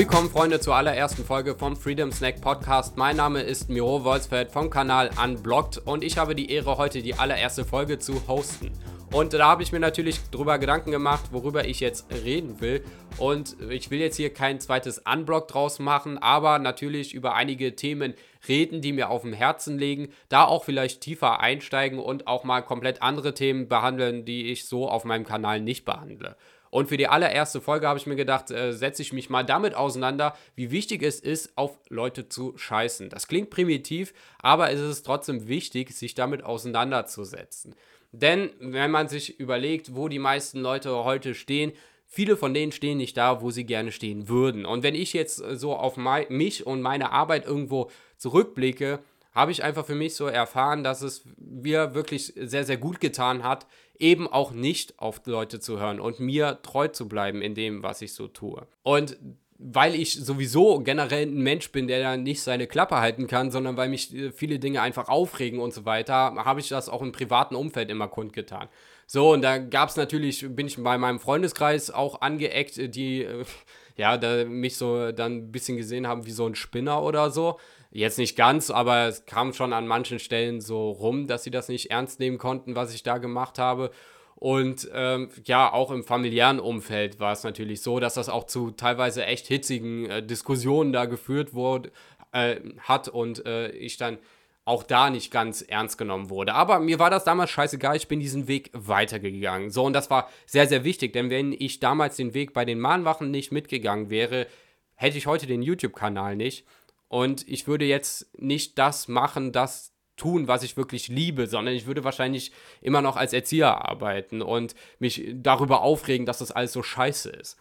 Willkommen, Freunde, zur allerersten Folge vom Freedom Snack Podcast. Mein Name ist Miro Wolfsfeld vom Kanal Unblocked und ich habe die Ehre, heute die allererste Folge zu hosten. Und da habe ich mir natürlich drüber Gedanken gemacht, worüber ich jetzt reden will. Und ich will jetzt hier kein zweites Unblock draus machen, aber natürlich über einige Themen reden, die mir auf dem Herzen liegen, da auch vielleicht tiefer einsteigen und auch mal komplett andere Themen behandeln, die ich so auf meinem Kanal nicht behandle. Und für die allererste Folge habe ich mir gedacht, äh, setze ich mich mal damit auseinander, wie wichtig es ist, auf Leute zu scheißen. Das klingt primitiv, aber es ist trotzdem wichtig, sich damit auseinanderzusetzen. Denn wenn man sich überlegt, wo die meisten Leute heute stehen, viele von denen stehen nicht da, wo sie gerne stehen würden. Und wenn ich jetzt so auf mich und meine Arbeit irgendwo zurückblicke, habe ich einfach für mich so erfahren, dass es mir wirklich sehr, sehr gut getan hat, eben auch nicht auf Leute zu hören und mir treu zu bleiben in dem, was ich so tue. Und weil ich sowieso generell ein Mensch bin, der da nicht seine Klappe halten kann, sondern weil mich äh, viele Dinge einfach aufregen und so weiter, habe ich das auch im privaten Umfeld immer kundgetan. So, und da gab es natürlich, bin ich bei meinem Freundeskreis auch angeeckt, die äh, ja, da mich so dann ein bisschen gesehen haben wie so ein Spinner oder so. Jetzt nicht ganz, aber es kam schon an manchen Stellen so rum, dass sie das nicht ernst nehmen konnten, was ich da gemacht habe. Und ähm, ja, auch im familiären Umfeld war es natürlich so, dass das auch zu teilweise echt hitzigen äh, Diskussionen da geführt wurde, äh, hat und äh, ich dann auch da nicht ganz ernst genommen wurde. Aber mir war das damals scheißegal, ich bin diesen Weg weitergegangen. So, und das war sehr, sehr wichtig, denn wenn ich damals den Weg bei den Mahnwachen nicht mitgegangen wäre, hätte ich heute den YouTube-Kanal nicht. Und ich würde jetzt nicht das machen, das tun, was ich wirklich liebe, sondern ich würde wahrscheinlich immer noch als Erzieher arbeiten und mich darüber aufregen, dass das alles so scheiße ist.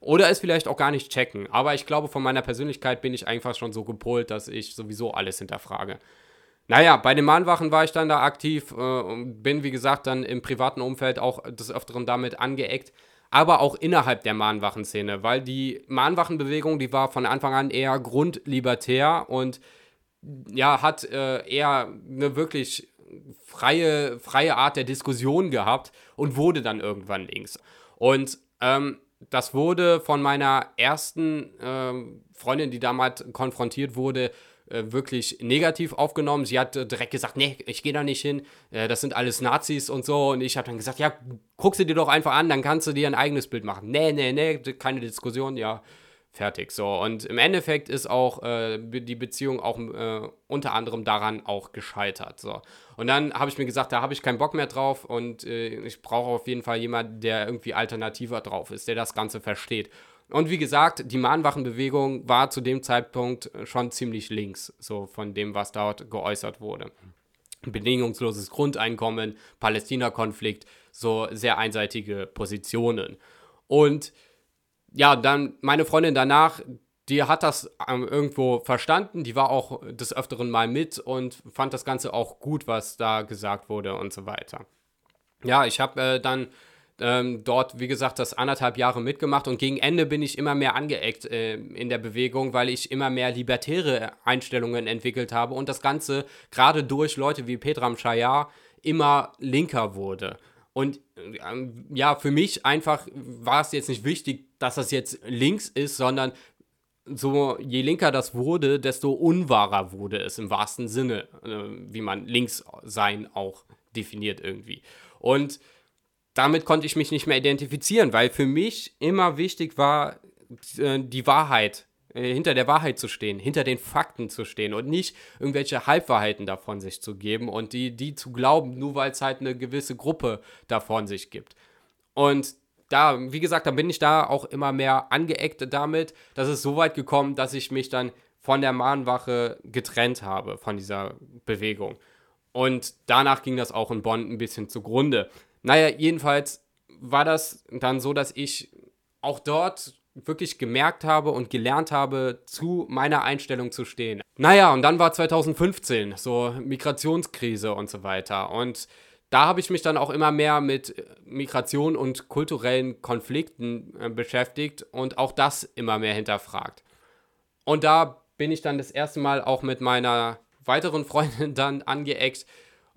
Oder es vielleicht auch gar nicht checken. Aber ich glaube, von meiner Persönlichkeit bin ich einfach schon so gepolt, dass ich sowieso alles hinterfrage. Naja, bei den Mahnwachen war ich dann da aktiv äh, und bin, wie gesagt, dann im privaten Umfeld auch des Öfteren damit angeeckt aber auch innerhalb der Mahnwachenszene, weil die Mahnwachenbewegung, die war von Anfang an eher grundlibertär und ja, hat äh, eher eine wirklich freie, freie Art der Diskussion gehabt und wurde dann irgendwann links. Und ähm, das wurde von meiner ersten ähm, Freundin, die damals konfrontiert wurde, wirklich negativ aufgenommen. Sie hat äh, direkt gesagt, nee, ich gehe da nicht hin, äh, das sind alles Nazis und so. Und ich habe dann gesagt, ja, guck sie dir doch einfach an, dann kannst du dir ein eigenes Bild machen. Nee, nee, nee, keine Diskussion, ja, fertig. So, und im Endeffekt ist auch äh, die Beziehung auch äh, unter anderem daran auch gescheitert. So. Und dann habe ich mir gesagt, da habe ich keinen Bock mehr drauf und äh, ich brauche auf jeden Fall jemanden, der irgendwie alternativer drauf ist, der das Ganze versteht. Und wie gesagt, die Mahnwachenbewegung war zu dem Zeitpunkt schon ziemlich links, so von dem, was dort geäußert wurde. Bedingungsloses Grundeinkommen, Palästina-Konflikt, so sehr einseitige Positionen. Und ja, dann meine Freundin danach, die hat das ähm, irgendwo verstanden, die war auch des Öfteren mal mit und fand das Ganze auch gut, was da gesagt wurde und so weiter. Ja, ich habe äh, dann ähm, dort, wie gesagt, das anderthalb Jahre mitgemacht und gegen Ende bin ich immer mehr angeeckt äh, in der Bewegung, weil ich immer mehr libertäre Einstellungen entwickelt habe und das Ganze gerade durch Leute wie Petram Shayar immer linker wurde. Und ähm, ja, für mich einfach war es jetzt nicht wichtig, dass das jetzt links ist, sondern so je linker das wurde, desto unwahrer wurde es im wahrsten Sinne, äh, wie man links sein auch definiert irgendwie. Und damit konnte ich mich nicht mehr identifizieren, weil für mich immer wichtig war, äh, die Wahrheit, äh, hinter der Wahrheit zu stehen, hinter den Fakten zu stehen und nicht irgendwelche Halbwahrheiten davon sich zu geben und die, die zu glauben, nur weil es halt eine gewisse Gruppe davon sich gibt. Und da, wie gesagt, da bin ich da auch immer mehr angeeckt damit, dass es so weit gekommen, dass ich mich dann von der Mahnwache getrennt habe, von dieser Bewegung. Und danach ging das auch in Bonn ein bisschen zugrunde. Naja, jedenfalls war das dann so, dass ich auch dort wirklich gemerkt habe und gelernt habe, zu meiner Einstellung zu stehen. Naja, und dann war 2015 so Migrationskrise und so weiter. Und da habe ich mich dann auch immer mehr mit Migration und kulturellen Konflikten äh, beschäftigt und auch das immer mehr hinterfragt. Und da bin ich dann das erste Mal auch mit meiner weiteren Freundin dann angeeckt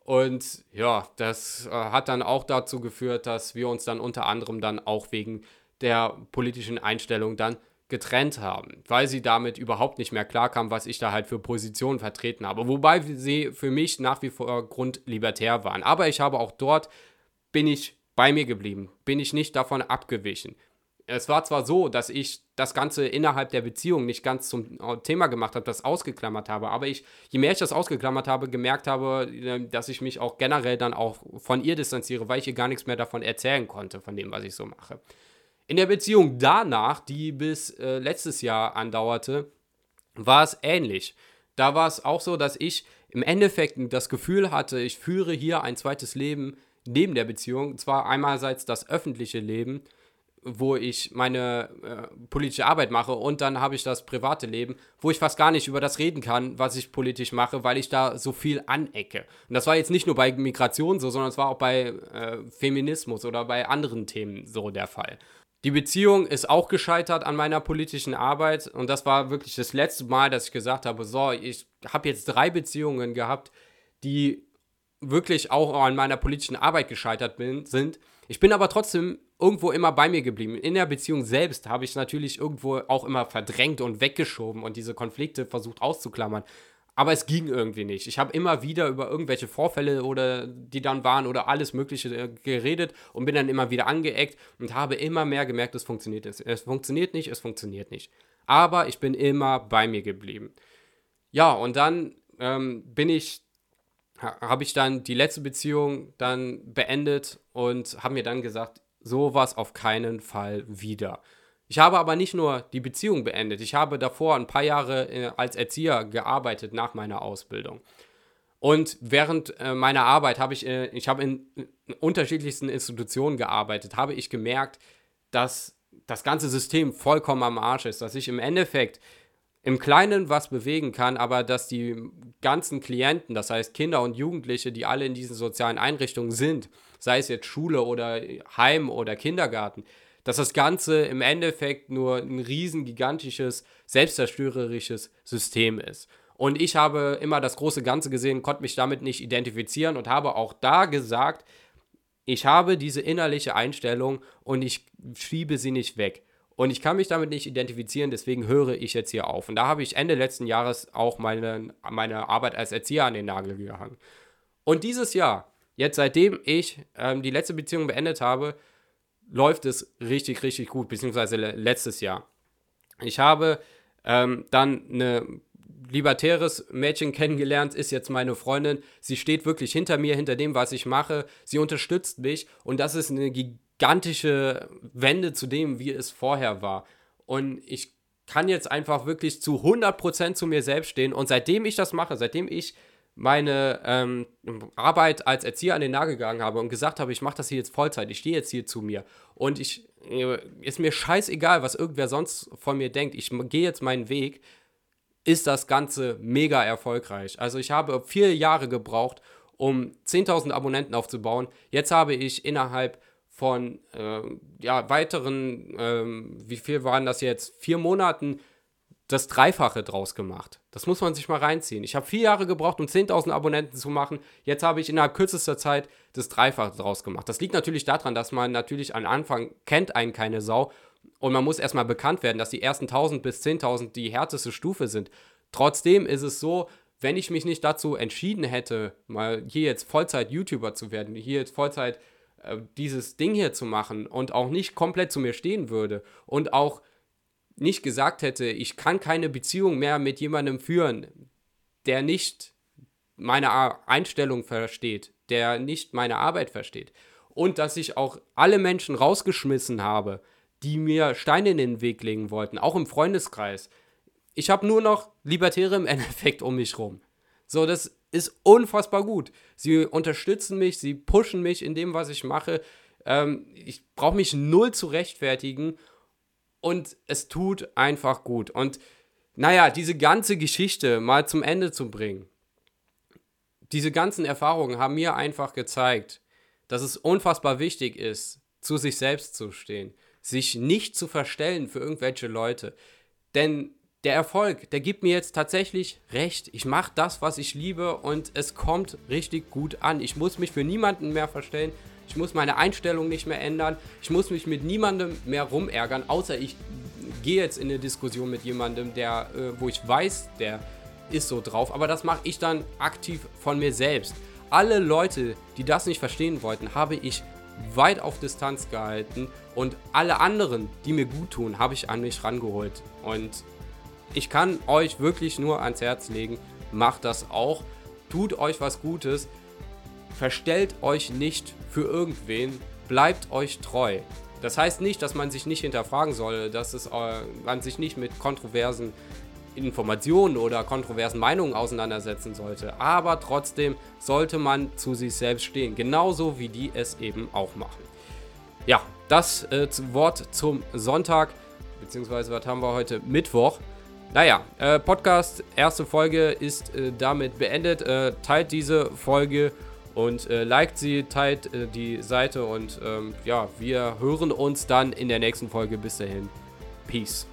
und ja, das äh, hat dann auch dazu geführt, dass wir uns dann unter anderem dann auch wegen der politischen Einstellung dann getrennt haben, weil sie damit überhaupt nicht mehr klarkam, was ich da halt für Positionen vertreten habe. Wobei sie für mich nach wie vor grundlibertär waren. Aber ich habe auch dort, bin ich bei mir geblieben, bin ich nicht davon abgewichen. Es war zwar so, dass ich das Ganze innerhalb der Beziehung nicht ganz zum äh, Thema gemacht habe, das ausgeklammert habe, aber ich, je mehr ich das ausgeklammert habe, gemerkt habe, äh, dass ich mich auch generell dann auch von ihr distanziere, weil ich ihr gar nichts mehr davon erzählen konnte, von dem, was ich so mache. In der Beziehung danach, die bis äh, letztes Jahr andauerte, war es ähnlich. Da war es auch so, dass ich im Endeffekt das Gefühl hatte, ich führe hier ein zweites Leben neben der Beziehung. Zwar einerseits das öffentliche Leben, wo ich meine äh, politische Arbeit mache und dann habe ich das private Leben, wo ich fast gar nicht über das reden kann, was ich politisch mache, weil ich da so viel anecke. Und das war jetzt nicht nur bei Migration so, sondern es war auch bei äh, Feminismus oder bei anderen Themen so der Fall. Die Beziehung ist auch gescheitert an meiner politischen Arbeit und das war wirklich das letzte Mal, dass ich gesagt habe, so, ich habe jetzt drei Beziehungen gehabt, die wirklich auch an meiner politischen Arbeit gescheitert bin, sind. Ich bin aber trotzdem irgendwo immer bei mir geblieben. In der Beziehung selbst habe ich natürlich irgendwo auch immer verdrängt und weggeschoben und diese Konflikte versucht auszuklammern. Aber es ging irgendwie nicht. Ich habe immer wieder über irgendwelche Vorfälle oder die dann waren oder alles Mögliche äh, geredet und bin dann immer wieder angeeckt und habe immer mehr gemerkt, es funktioniert nicht. Es funktioniert nicht, es funktioniert nicht. Aber ich bin immer bei mir geblieben. Ja, und dann ähm, bin ich, habe ich dann die letzte Beziehung dann beendet und habe mir dann gesagt, sowas auf keinen Fall wieder. Ich habe aber nicht nur die Beziehung beendet, ich habe davor ein paar Jahre äh, als Erzieher gearbeitet nach meiner Ausbildung. Und während äh, meiner Arbeit habe ich, äh, ich habe in, in unterschiedlichsten Institutionen gearbeitet, habe ich gemerkt, dass das ganze System vollkommen am Arsch ist, dass ich im Endeffekt im Kleinen was bewegen kann, aber dass die ganzen Klienten, das heißt Kinder und Jugendliche, die alle in diesen sozialen Einrichtungen sind, sei es jetzt Schule oder Heim oder Kindergarten, dass das Ganze im Endeffekt nur ein riesen gigantisches, selbstzerstörerisches System ist. Und ich habe immer das große Ganze gesehen, konnte mich damit nicht identifizieren und habe auch da gesagt, ich habe diese innerliche Einstellung und ich schiebe sie nicht weg. Und ich kann mich damit nicht identifizieren, deswegen höre ich jetzt hier auf. Und da habe ich Ende letzten Jahres auch meine, meine Arbeit als Erzieher an den Nagel gehangen. Und dieses Jahr, jetzt seitdem ich ähm, die letzte Beziehung beendet habe, läuft es richtig, richtig gut, beziehungsweise letztes Jahr. Ich habe ähm, dann eine libertäres Mädchen kennengelernt, ist jetzt meine Freundin. Sie steht wirklich hinter mir, hinter dem, was ich mache. Sie unterstützt mich und das ist eine gigantische Wende zu dem, wie es vorher war. Und ich kann jetzt einfach wirklich zu 100% zu mir selbst stehen und seitdem ich das mache, seitdem ich meine ähm, Arbeit als Erzieher an den Nagel gegangen habe und gesagt habe, ich mache das hier jetzt Vollzeit, ich stehe jetzt hier zu mir und ich äh, ist mir scheißegal, was irgendwer sonst von mir denkt. Ich gehe jetzt meinen Weg, ist das Ganze mega erfolgreich. Also ich habe vier Jahre gebraucht, um 10.000 Abonnenten aufzubauen. Jetzt habe ich innerhalb von äh, ja, weiteren, ähm, wie viel waren das jetzt, vier Monaten das Dreifache draus gemacht. Das muss man sich mal reinziehen. Ich habe vier Jahre gebraucht, um 10.000 Abonnenten zu machen. Jetzt habe ich innerhalb kürzester Zeit das Dreifache draus gemacht. Das liegt natürlich daran, dass man natürlich am Anfang kennt einen keine Sau und man muss erstmal bekannt werden, dass die ersten 1.000 bis 10.000 die härteste Stufe sind. Trotzdem ist es so, wenn ich mich nicht dazu entschieden hätte, mal hier jetzt Vollzeit-YouTuber zu werden, hier jetzt Vollzeit äh, dieses Ding hier zu machen und auch nicht komplett zu mir stehen würde und auch nicht gesagt hätte, ich kann keine Beziehung mehr mit jemandem führen, der nicht meine Einstellung versteht, der nicht meine Arbeit versteht und dass ich auch alle Menschen rausgeschmissen habe, die mir Steine in den Weg legen wollten, auch im Freundeskreis. Ich habe nur noch Libertäre im Endeffekt um mich rum. So, das ist unfassbar gut. Sie unterstützen mich, sie pushen mich in dem, was ich mache. Ähm, ich brauche mich null zu rechtfertigen und es tut einfach gut. Und naja, diese ganze Geschichte mal zum Ende zu bringen, diese ganzen Erfahrungen haben mir einfach gezeigt, dass es unfassbar wichtig ist, zu sich selbst zu stehen, sich nicht zu verstellen für irgendwelche Leute. Denn der Erfolg, der gibt mir jetzt tatsächlich recht. Ich mache das, was ich liebe und es kommt richtig gut an. Ich muss mich für niemanden mehr verstellen. Ich muss meine Einstellung nicht mehr ändern. Ich muss mich mit niemandem mehr rumärgern, außer ich gehe jetzt in eine Diskussion mit jemandem, der, äh, wo ich weiß, der ist so drauf, aber das mache ich dann aktiv von mir selbst. Alle Leute, die das nicht verstehen wollten, habe ich weit auf Distanz gehalten und alle anderen, die mir gut tun, habe ich an mich rangeholt. Und ich kann euch wirklich nur ans Herz legen, macht das auch, tut euch was Gutes, verstellt euch nicht für irgendwen, bleibt euch treu. Das heißt nicht, dass man sich nicht hinterfragen soll, dass es, äh, man sich nicht mit kontroversen Informationen oder kontroversen Meinungen auseinandersetzen sollte. Aber trotzdem sollte man zu sich selbst stehen, genauso wie die es eben auch machen. Ja, das äh, Wort zum Sonntag, beziehungsweise was haben wir heute? Mittwoch. Naja, äh, Podcast, erste Folge ist äh, damit beendet. Äh, teilt diese Folge und äh, liked sie, teilt äh, die Seite und ähm, ja, wir hören uns dann in der nächsten Folge. Bis dahin. Peace.